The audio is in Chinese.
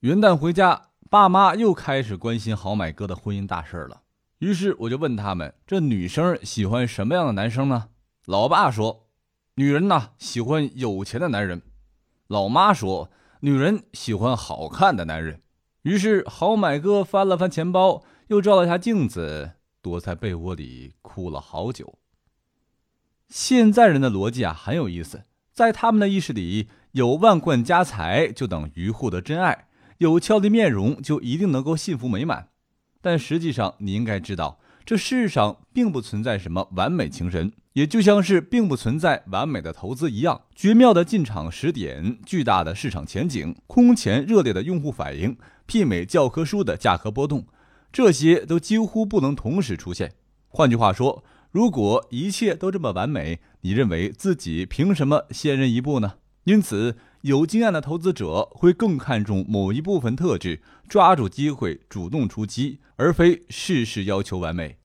元旦回家，爸妈又开始关心好买哥的婚姻大事了。于是我就问他们：这女生喜欢什么样的男生呢？老爸说：女人呐，喜欢有钱的男人。老妈说：女人喜欢好看的男人。于是好买哥翻了翻钱包，又照了下镜子，躲在被窝里哭了好久。现在人的逻辑啊很有意思，在他们的意识里，有万贯家财就等于获得真爱，有俏丽面容就一定能够幸福美满。但实际上，你应该知道，这世上并不存在什么完美情人，也就像是并不存在完美的投资一样。绝妙的进场时点、巨大的市场前景、空前热烈的用户反应、媲美教科书的价格波动，这些都几乎不能同时出现。换句话说，如果一切都这么完美，你认为自己凭什么先人一步呢？因此。有经验的投资者会更看重某一部分特质，抓住机会主动出击，而非事事要求完美。